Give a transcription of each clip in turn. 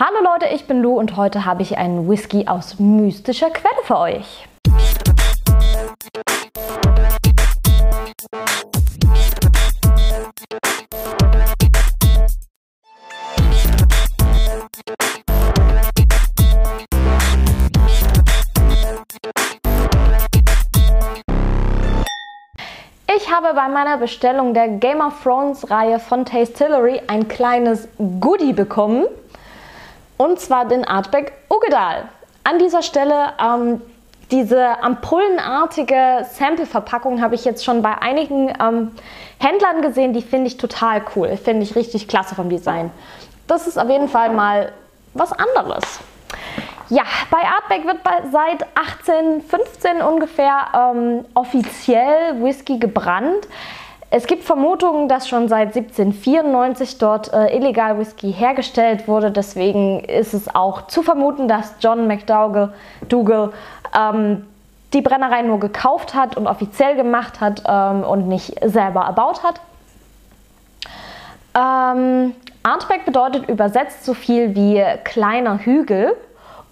Hallo Leute, ich bin Lu und heute habe ich einen Whisky aus mystischer Quelle für euch. Ich habe bei meiner Bestellung der Game of Thrones Reihe von Tastillery ein kleines Goodie bekommen. Und zwar den Artback Ugedal. An dieser Stelle ähm, diese ampullenartige Sample-Verpackung habe ich jetzt schon bei einigen ähm, Händlern gesehen. Die finde ich total cool. Finde ich richtig klasse vom Design. Das ist auf jeden Fall mal was anderes. Ja, bei Artback wird seit 1815 ungefähr ähm, offiziell Whisky gebrannt. Es gibt Vermutungen, dass schon seit 1794 dort äh, illegal Whisky hergestellt wurde. Deswegen ist es auch zu vermuten, dass John McDougall Dougal, ähm, die Brennerei nur gekauft hat und offiziell gemacht hat ähm, und nicht selber erbaut hat. Ähm, Artback bedeutet übersetzt so viel wie kleiner Hügel.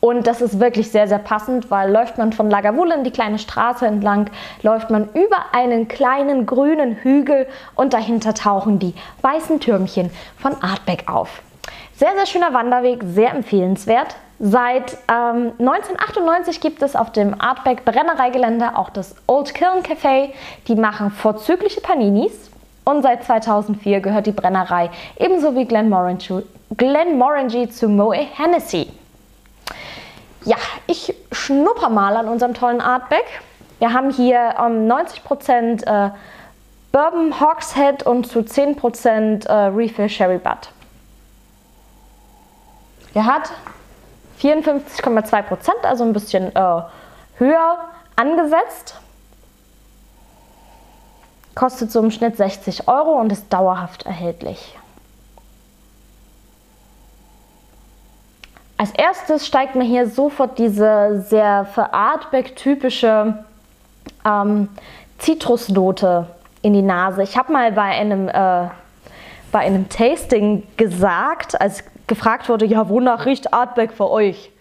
Und das ist wirklich sehr, sehr passend, weil läuft man von Lagavulin die kleine Straße entlang, läuft man über einen kleinen grünen Hügel und dahinter tauchen die weißen Türmchen von Artbeck auf. Sehr, sehr schöner Wanderweg, sehr empfehlenswert. Seit ähm, 1998 gibt es auf dem Artbeck Brennereigelände auch das Old Kiln Café. Die machen vorzügliche Paninis. Und seit 2004 gehört die Brennerei ebenso wie Glenmorangie, Glenmorangie zu Moe Hennessy. Ja, ich schnupper mal an unserem tollen Artback. Wir haben hier ähm, 90% äh, Bourbon Hogshead und zu 10% äh, Refill Sherry Butt. Er hat 54,2%, also ein bisschen äh, höher angesetzt. Kostet so im Schnitt 60 Euro und ist dauerhaft erhältlich. Als erstes steigt mir hier sofort diese sehr für Artback-typische ähm, Zitrusnote in die Nase. Ich habe mal bei einem, äh, bei einem Tasting gesagt, als gefragt wurde, ja, wonach riecht Artback für euch?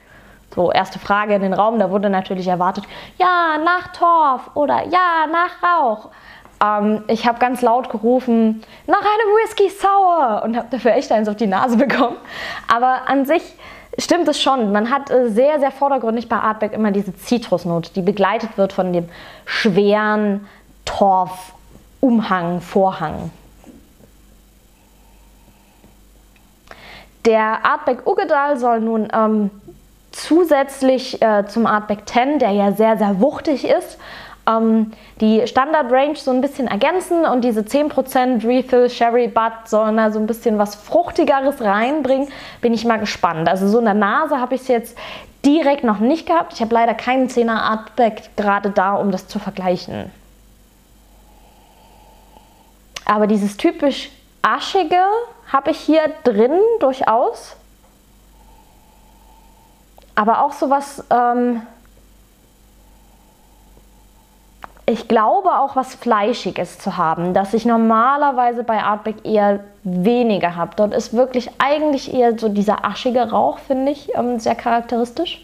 So, erste Frage in den Raum, da wurde natürlich erwartet, ja, nach Torf oder ja, nach Rauch. Ähm, ich habe ganz laut gerufen, nach einem Whisky Sour und habe dafür echt eins auf die Nase bekommen. Aber an sich stimmt es schon. Man hat äh, sehr, sehr vordergründig bei Artback immer diese Zitrusnote, die begleitet wird von dem schweren Torfumhang, Vorhang. Der Artback Ugedal soll nun ähm, zusätzlich äh, zum Artback 10, der ja sehr, sehr wuchtig ist, ähm, die Standard-Range so ein bisschen ergänzen und diese 10% Refill Sherry Butt sollen da so ein bisschen was Fruchtigeres reinbringen. Bin ich mal gespannt. Also so in der Nase habe ich es jetzt direkt noch nicht gehabt. Ich habe leider keinen 10er Artback gerade da, um das zu vergleichen. Aber dieses typisch aschige habe ich hier drin durchaus. Aber auch so was ähm, ich glaube auch was Fleischiges zu haben, das ich normalerweise bei Artback eher weniger habe. Dort ist wirklich eigentlich eher so dieser aschige Rauch, finde ich, ähm, sehr charakteristisch.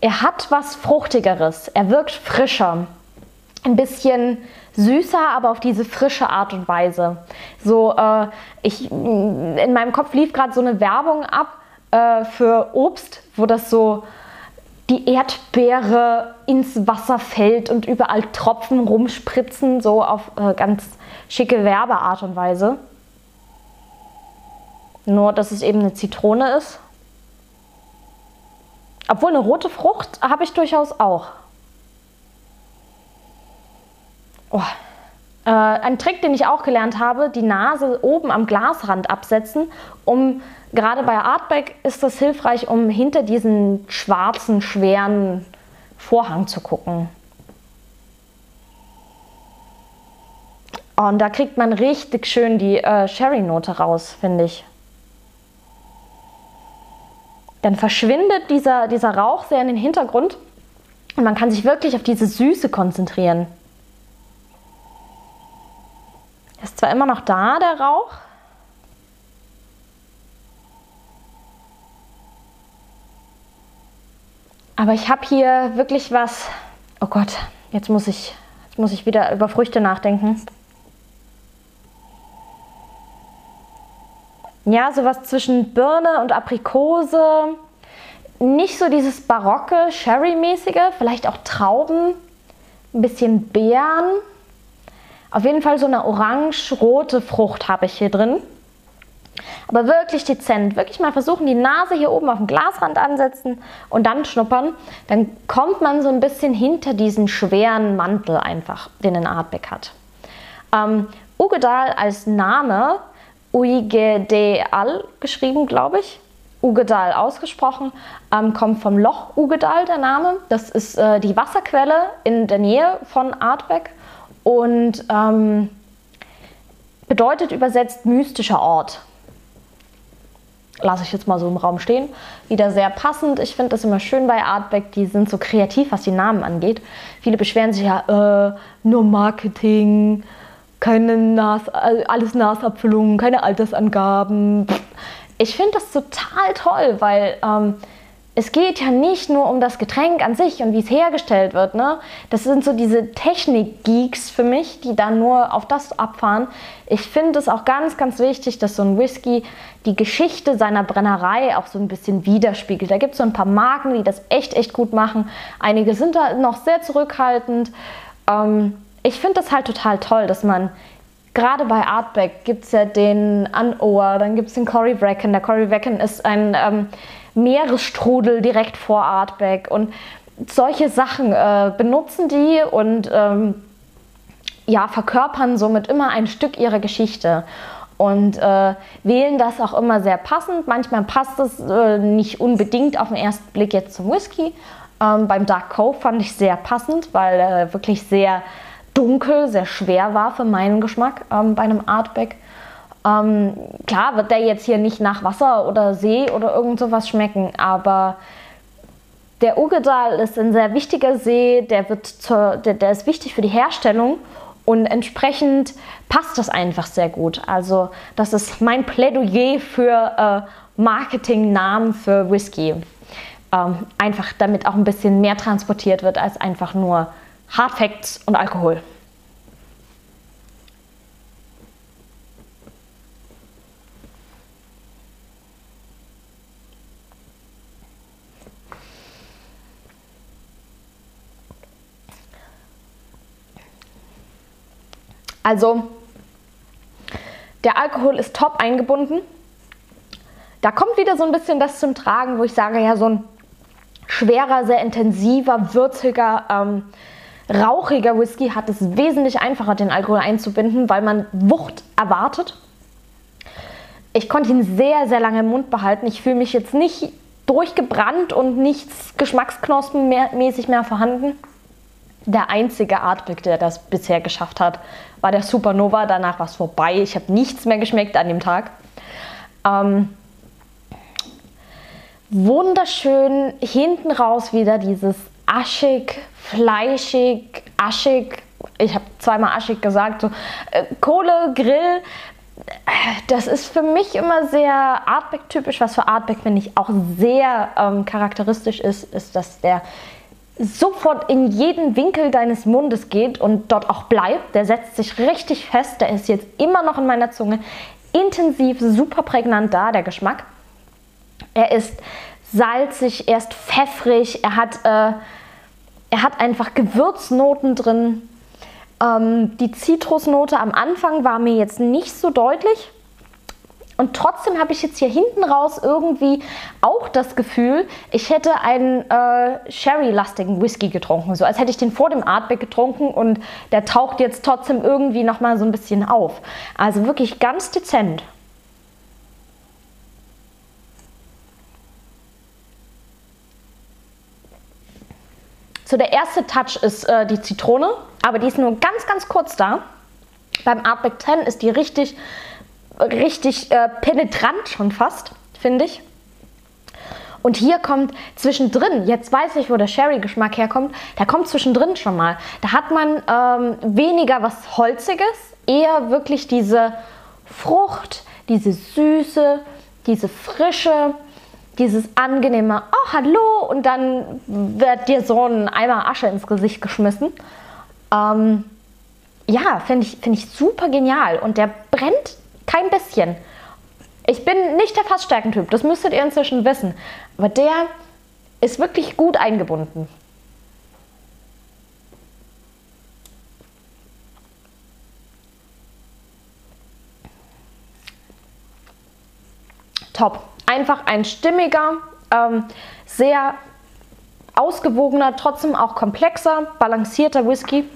Er hat was Fruchtigeres, er wirkt frischer, ein bisschen süßer, aber auf diese frische Art und Weise. So, äh, ich, in meinem Kopf lief gerade so eine Werbung ab äh, für Obst, wo das so die Erdbeere ins Wasser fällt und überall Tropfen rumspritzen, so auf äh, ganz schicke Werbeart und Weise. Nur, dass es eben eine Zitrone ist. Obwohl eine rote Frucht habe ich durchaus auch. Oh. Äh, ein Trick, den ich auch gelernt habe, die Nase oben am Glasrand absetzen, um Gerade bei Artback ist das hilfreich, um hinter diesen schwarzen, schweren Vorhang zu gucken. Und da kriegt man richtig schön die äh, Sherry-Note raus, finde ich. Dann verschwindet dieser, dieser Rauch sehr in den Hintergrund und man kann sich wirklich auf diese Süße konzentrieren. Ist zwar immer noch da, der Rauch, Aber ich habe hier wirklich was. Oh Gott, jetzt muss ich, jetzt muss ich wieder über Früchte nachdenken. Ja, sowas zwischen Birne und Aprikose. Nicht so dieses barocke, Sherry-mäßige, vielleicht auch Trauben, ein bisschen Beeren. Auf jeden Fall so eine orange-rote Frucht habe ich hier drin. Aber wirklich dezent. Wirklich mal versuchen, die Nase hier oben auf dem Glasrand ansetzen und dann schnuppern. Dann kommt man so ein bisschen hinter diesen schweren Mantel einfach, den ein Artback hat. Ähm, Ugedal als Name, Uigedal geschrieben, glaube ich. Ugedal ausgesprochen, ähm, kommt vom Loch Ugedal der Name. Das ist äh, die Wasserquelle in der Nähe von Artbeck und ähm, bedeutet übersetzt mystischer Ort lasse ich jetzt mal so im Raum stehen. Wieder sehr passend. Ich finde das immer schön bei Artback, die sind so kreativ, was die Namen angeht. Viele beschweren sich ja, äh, nur Marketing, keine Nas äh, alles Nasabfüllungen, keine Altersangaben. Ich finde das total toll, weil ähm, es geht ja nicht nur um das Getränk an sich und wie es hergestellt wird. Ne? Das sind so diese Technik-Geeks für mich, die da nur auf das abfahren. Ich finde es auch ganz, ganz wichtig, dass so ein Whisky die Geschichte seiner Brennerei auch so ein bisschen widerspiegelt. Da gibt es so ein paar Marken, die das echt, echt gut machen. Einige sind da noch sehr zurückhaltend. Ähm, ich finde das halt total toll, dass man gerade bei Artback gibt es ja den Unower, dann gibt es den Cory Bracken. Der Cory Bracken ist ein ähm, Meeresstrudel direkt vor Artback und solche Sachen äh, benutzen die und ähm, ja, verkörpern somit immer ein Stück ihrer Geschichte und äh, wählen das auch immer sehr passend. Manchmal passt es äh, nicht unbedingt auf den ersten Blick jetzt zum Whisky. Ähm, beim Dark Cove fand ich sehr passend, weil er wirklich sehr dunkel, sehr schwer war für meinen Geschmack ähm, bei einem Artback. Ähm, klar wird der jetzt hier nicht nach Wasser oder See oder irgend sowas schmecken, aber der Ugedal ist ein sehr wichtiger See, der, wird zur, der, der ist wichtig für die Herstellung und entsprechend passt das einfach sehr gut. Also das ist mein Plädoyer für äh, Marketingnamen für Whisky. Ähm, einfach damit auch ein bisschen mehr transportiert wird als einfach nur Hard Facts und Alkohol. Also der Alkohol ist top eingebunden. Da kommt wieder so ein bisschen das zum Tragen, wo ich sage, ja, so ein schwerer, sehr intensiver, würziger, ähm, rauchiger Whisky hat es wesentlich einfacher, den Alkohol einzubinden, weil man Wucht erwartet. Ich konnte ihn sehr, sehr lange im Mund behalten. Ich fühle mich jetzt nicht durchgebrannt und nichts geschmacksknospenmäßig mehr vorhanden der einzige Artblick, der das bisher geschafft hat, war der Supernova. Danach war es vorbei. Ich habe nichts mehr geschmeckt an dem Tag. Ähm, wunderschön hinten raus wieder dieses aschig, fleischig, aschig. Ich habe zweimal aschig gesagt. So, äh, Kohle, Grill. Das ist für mich immer sehr Artback-typisch. Was für Artback, finde ich, auch sehr ähm, charakteristisch ist, ist, dass der sofort in jeden Winkel deines Mundes geht und dort auch bleibt. Der setzt sich richtig fest. Der ist jetzt immer noch in meiner Zunge. Intensiv, super prägnant da, der Geschmack. Er ist salzig, er ist pfeffrig, er hat, äh, er hat einfach Gewürznoten drin. Ähm, die Zitrusnote am Anfang war mir jetzt nicht so deutlich. Und trotzdem habe ich jetzt hier hinten raus irgendwie auch das Gefühl, ich hätte einen äh, Sherry-lastigen Whisky getrunken. So als hätte ich den vor dem Artback getrunken und der taucht jetzt trotzdem irgendwie nochmal so ein bisschen auf. Also wirklich ganz dezent. So, der erste Touch ist äh, die Zitrone, aber die ist nur ganz, ganz kurz da. Beim Artback 10 ist die richtig richtig äh, penetrant schon fast, finde ich. Und hier kommt zwischendrin, jetzt weiß ich, wo der Sherry-Geschmack herkommt, der kommt zwischendrin schon mal. Da hat man ähm, weniger was Holziges, eher wirklich diese Frucht, diese Süße, diese Frische, dieses angenehme, oh hallo und dann wird dir so ein Eimer Asche ins Gesicht geschmissen. Ähm, ja, finde ich, find ich super genial und der brennt kein bisschen. Ich bin nicht der Fassstärkentyp, das müsstet ihr inzwischen wissen. Aber der ist wirklich gut eingebunden. Top. Einfach ein stimmiger, ähm, sehr ausgewogener, trotzdem auch komplexer, balancierter Whisky.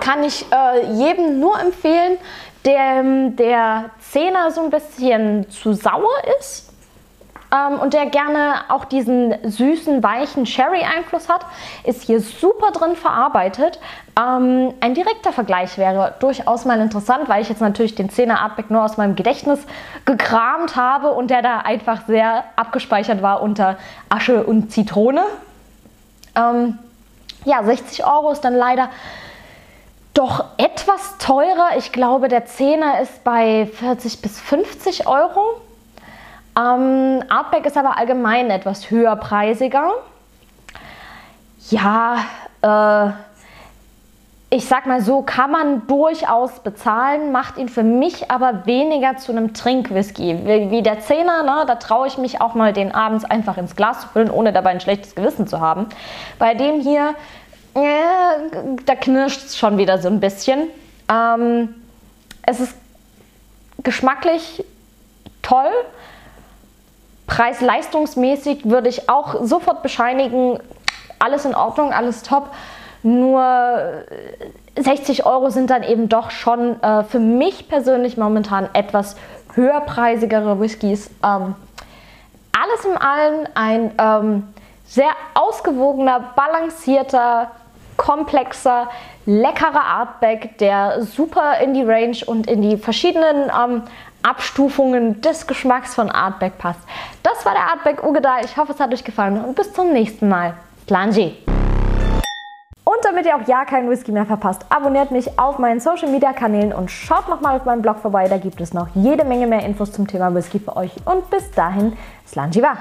Kann ich äh, jedem nur empfehlen, der der Zehner so ein bisschen zu sauer ist ähm, und der gerne auch diesen süßen, weichen Sherry-Einfluss hat, ist hier super drin verarbeitet. Ähm, ein direkter Vergleich wäre durchaus mal interessant, weil ich jetzt natürlich den 10er Artback nur aus meinem Gedächtnis gekramt habe und der da einfach sehr abgespeichert war unter Asche und Zitrone. Ähm, ja, 60 Euro ist dann leider doch etwas teurer. Ich glaube, der 10er ist bei 40 bis 50 Euro. Ähm, Artback ist aber allgemein etwas höherpreisiger. Ja, äh, ich sag mal so, kann man durchaus bezahlen, macht ihn für mich aber weniger zu einem Trinkwhisky. Wie, wie der Zehner, ne, da traue ich mich auch mal den abends einfach ins Glas zu füllen, ohne dabei ein schlechtes Gewissen zu haben. Bei dem hier, äh, da knirscht es schon wieder so ein bisschen. Ähm, es ist geschmacklich toll, Preis-leistungsmäßig würde ich auch sofort bescheinigen, alles in Ordnung, alles top. Nur 60 äh, Euro sind dann eben doch schon äh, für mich persönlich momentan etwas höherpreisigere Whiskys. Ähm, alles in allem ein ähm, sehr ausgewogener, balancierter, komplexer, leckerer Artback, der super in die Range und in die verschiedenen ähm, Abstufungen des Geschmacks von Artback passt. Das war der Artback Ugedal. Ich hoffe, es hat euch gefallen und bis zum nächsten Mal. Slanji! Und damit ihr auch ja keinen Whisky mehr verpasst, abonniert mich auf meinen Social Media Kanälen und schaut nochmal auf meinem Blog vorbei. Da gibt es noch jede Menge mehr Infos zum Thema Whisky für euch. Und bis dahin, Slanji war!